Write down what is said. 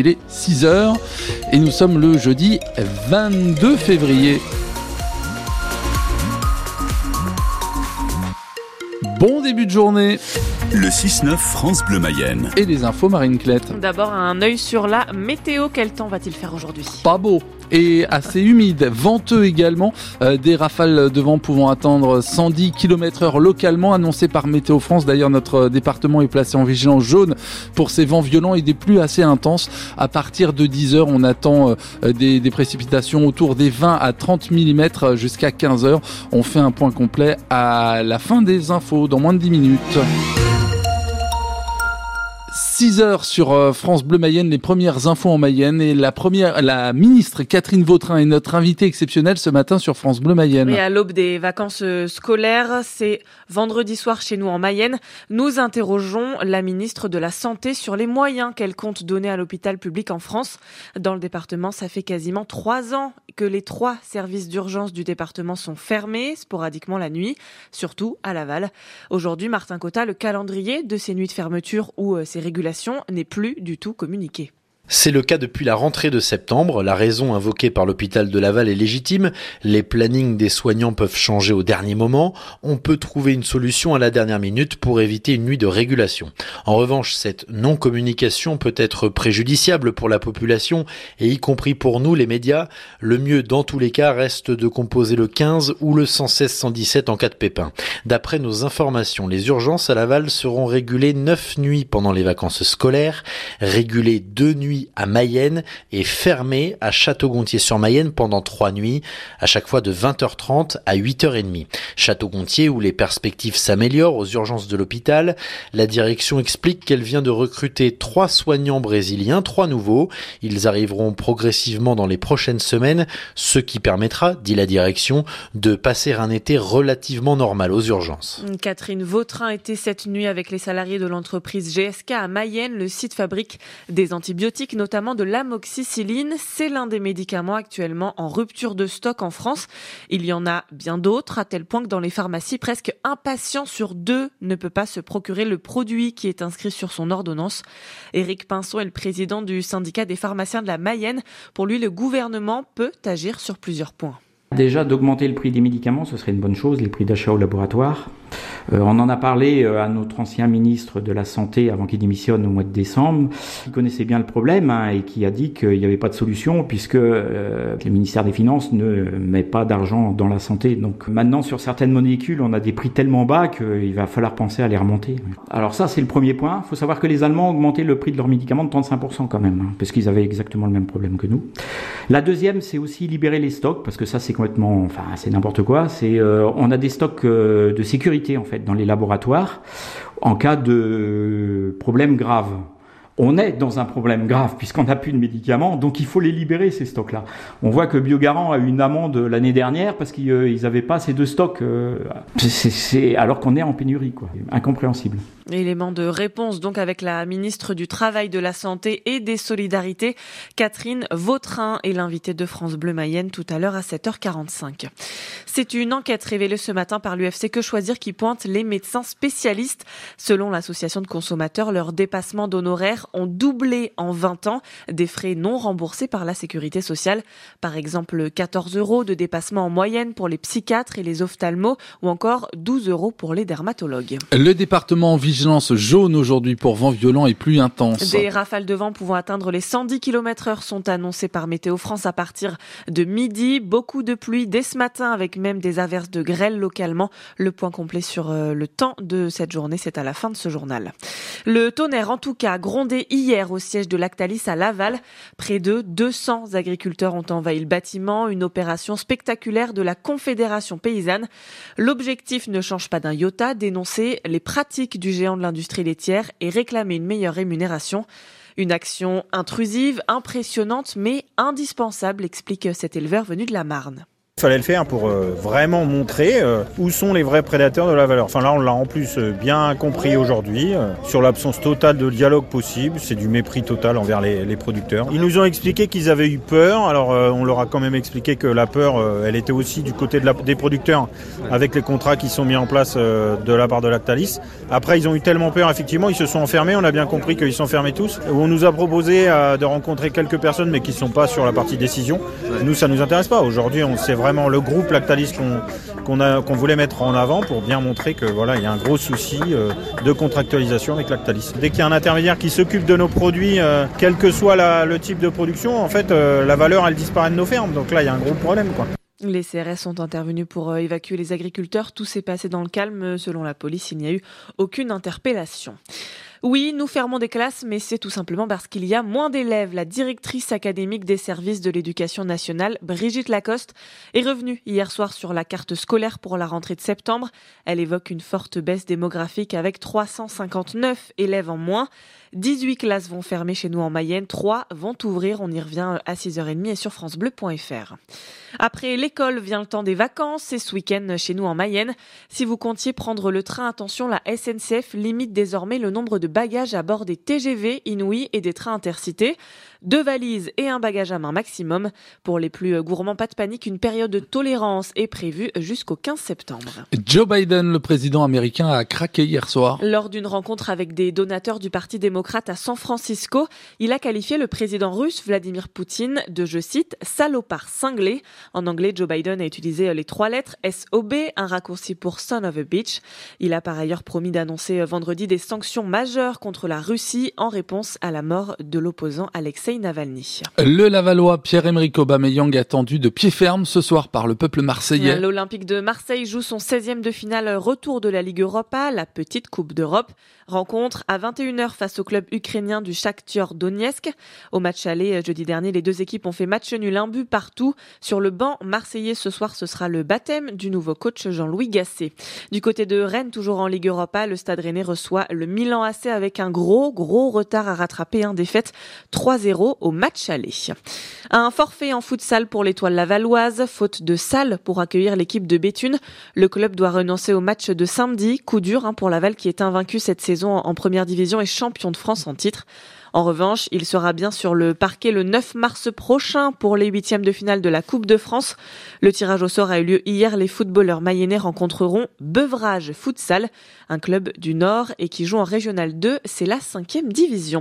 qu'il est 6h et nous sommes le jeudi 22 février. Bon début de journée. Le 6-9 France Bleu Mayenne. Et les infos Marine Clette. D'abord un œil sur la météo. Quel temps va-t-il faire aujourd'hui? Pas beau et assez humide, venteux également, euh, des rafales de vent pouvant atteindre 110 km heure localement annoncé par Météo France. D'ailleurs, notre département est placé en vigilance jaune pour ces vents violents et des pluies assez intenses. À partir de 10 heures, on attend euh, des, des, précipitations autour des 20 à 30 mm jusqu'à 15 heures. On fait un point complet à la fin des infos dans moins de 10 minutes. 6 heures sur euh, France Bleu Mayenne, les premières infos en Mayenne et la première, la ministre Catherine Vautrin est notre invitée exceptionnelle ce matin sur France Bleu Mayenne. Et à l'aube des vacances euh, scolaires, c'est vendredi soir chez nous en Mayenne. Nous interrogeons la ministre de la Santé sur les moyens qu'elle compte donner à l'hôpital public en France. Dans le département, ça fait quasiment trois ans que les trois services d'urgence du département sont fermés, sporadiquement la nuit, surtout à Laval. Aujourd'hui, Martin Cotta, le calendrier de ces nuits de fermeture ou euh, ces régulations n'est plus du tout communiqué. C'est le cas depuis la rentrée de septembre. La raison invoquée par l'hôpital de Laval est légitime. Les plannings des soignants peuvent changer au dernier moment. On peut trouver une solution à la dernière minute pour éviter une nuit de régulation. En revanche, cette non-communication peut être préjudiciable pour la population et y compris pour nous, les médias. Le mieux, dans tous les cas, reste de composer le 15 ou le 116-117 en cas de pépin. D'après nos informations, les urgences à Laval seront régulées 9 nuits pendant les vacances scolaires, régulées 2 nuits à Mayenne et fermé à Château-Gontier-sur-Mayenne pendant trois nuits, à chaque fois de 20h30 à 8h30. Château-Gontier où les perspectives s'améliorent aux urgences de l'hôpital. La direction explique qu'elle vient de recruter trois soignants brésiliens, trois nouveaux. Ils arriveront progressivement dans les prochaines semaines, ce qui permettra, dit la direction, de passer un été relativement normal aux urgences. Catherine Vautrin était cette nuit avec les salariés de l'entreprise GSK à Mayenne. Le site fabrique des antibiotiques notamment de l'amoxicilline. C'est l'un des médicaments actuellement en rupture de stock en France. Il y en a bien d'autres, à tel point que dans les pharmacies, presque un patient sur deux ne peut pas se procurer le produit qui est inscrit sur son ordonnance. Éric Pinson est le président du syndicat des pharmaciens de la Mayenne. Pour lui, le gouvernement peut agir sur plusieurs points. Déjà, d'augmenter le prix des médicaments, ce serait une bonne chose, les prix d'achat au laboratoire. Euh, on en a parlé euh, à notre ancien ministre de la Santé avant qu'il démissionne au mois de décembre, qui connaissait bien le problème hein, et qui a dit qu'il n'y avait pas de solution puisque euh, le ministère des Finances ne met pas d'argent dans la santé. Donc maintenant, sur certaines molécules, on a des prix tellement bas qu'il va falloir penser à les remonter. Alors ça, c'est le premier point. Il faut savoir que les Allemands ont augmenté le prix de leurs médicaments de 35% quand même, hein, parce qu'ils avaient exactement le même problème que nous. La deuxième, c'est aussi libérer les stocks, parce que ça, c'est complètement, enfin, c'est n'importe quoi. C'est, on a des stocks de sécurité en fait dans les laboratoires en cas de problème grave on est dans un problème grave puisqu'on n'a plus de médicaments, donc il faut les libérer ces stocks-là. On voit que Biogarant a eu une amende l'année dernière parce qu'ils n'avaient pas ces deux stocks, euh, c'est, alors qu'on est en pénurie, quoi. Incompréhensible. Élément de réponse donc avec la ministre du Travail, de la Santé et des Solidarités, Catherine Vautrin, est l'invitée de France Bleu Mayenne tout à l'heure à 7h45. C'est une enquête révélée ce matin par l'UFC Que Choisir qui pointe les médecins spécialistes. Selon l'association de consommateurs, leurs dépassements d'honoraires ont doublé en 20 ans, des frais non remboursés par la sécurité sociale. Par exemple, 14 euros de dépassement en moyenne pour les psychiatres et les ophtalmos ou encore 12 euros pour les dermatologues. Le département en vigilance jaune aujourd'hui pour vent violent et pluie intense. Des rafales de vent pouvant atteindre les 110 km heure sont annoncées par Météo France à partir de midi. Beaucoup de pluie dès ce matin avec même des averses de grêle localement. Le point complet sur euh, le temps de cette journée, c'est à la fin de ce journal. Le tonnerre en tout cas hier au siège de Lactalis à Laval. Près de 200 agriculteurs ont envahi le bâtiment, une opération spectaculaire de la Confédération paysanne. L'objectif ne change pas d'un iota, dénoncer les pratiques du géant de l'industrie laitière et réclamer une meilleure rémunération. Une action intrusive, impressionnante, mais indispensable, explique cet éleveur venu de la Marne. Fallait le faire pour euh, vraiment montrer euh, où sont les vrais prédateurs de la valeur. Enfin là, on l'a en plus euh, bien compris aujourd'hui, sur l'absence totale de dialogue possible, c'est du mépris total envers les, producteurs. Ils nous ont expliqué qu'ils avaient eu peur, alors on leur a quand même expliqué que la peur, elle était aussi du côté de la, des producteurs, avec les contrats qui sont mis en place de la part de Lactalis. Après, ils ont eu tellement peur, effectivement, ils se sont enfermés, on a bien compris qu'ils sont fermés tous. On nous a proposé de rencontrer quelques personnes, mais qui ne sont pas sur la partie décision. Nous, ça nous intéresse pas. Aujourd'hui, on sait vraiment le groupe Lactalis qu'on voulait mettre en avant pour bien montrer que voilà, il y a un gros souci euh, de contractualisation avec Lactalis. Dès qu'il y a un intermédiaire qui s'occupe de nos produits, euh, quel que soit le type de production, en fait, euh, la valeur, elle disparaît de nos fermes. Donc là, il y a un gros problème. Les CRS sont intervenus pour évacuer les agriculteurs. Tout s'est passé dans le calme. Selon la police, il n'y a eu aucune interpellation. Oui, nous fermons des classes, mais c'est tout simplement parce qu'il y a moins d'élèves. La directrice académique des services de l'éducation nationale, Brigitte Lacoste, est revenue hier soir sur la carte scolaire pour la rentrée de septembre. Elle évoque une forte baisse démographique avec 359 élèves en moins. 18 classes vont fermer chez nous en Mayenne, 3 vont ouvrir. On y revient à 6h30 et sur francebleu.fr. Après l'école vient le temps des vacances C'est ce week-end chez nous en Mayenne. Si vous comptiez prendre le train, attention, la SNCF limite désormais le nombre de bagages à bord des TGV, Inouï et des trains intercités. Deux valises et un bagage à main maximum. Pour les plus gourmands, pas de panique, une période de tolérance est prévue jusqu'au 15 septembre. Joe Biden, le président américain, a craqué hier soir. Lors d'une rencontre avec des donateurs du Parti démocrate à San Francisco, il a qualifié le président russe Vladimir Poutine de, je cite, salopard cinglé. En anglais, Joe Biden a utilisé les trois lettres SOB, un raccourci pour Son of a Bitch. Il a par ailleurs promis d'annoncer vendredi des sanctions majeures contre la Russie en réponse à la mort de l'opposant Alexei Navalny. Le Lavallois Pierre-Emerick Aubameyang attendu de pied ferme ce soir par le peuple marseillais. L'Olympique de Marseille joue son 16e de finale retour de la Ligue Europa, la petite Coupe d'Europe. Rencontre à 21h face au club ukrainien du Shakhtar Donetsk. Au match aller jeudi dernier, les deux équipes ont fait match nul un but partout. Sur le banc marseillais ce soir, ce sera le baptême du nouveau coach Jean-Louis Gasset. Du côté de Rennes, toujours en Ligue Europa, le Stade Rennais reçoit le Milan AC avec un gros gros retard à rattraper, un défaite 3-0 au match aller. Un forfait en futsal pour l'étoile lavalloise, faute de salle pour accueillir l'équipe de Béthune. Le club doit renoncer au match de samedi, coup dur hein, pour Laval qui est invaincu cette en première division et champion de France en titre. En revanche, il sera bien sur le parquet le 9 mars prochain pour les huitièmes de finale de la Coupe de France. Le tirage au sort a eu lieu hier. Les footballeurs mayennais rencontreront Bevrage Futsal, un club du Nord et qui joue en Régional 2. C'est la cinquième division.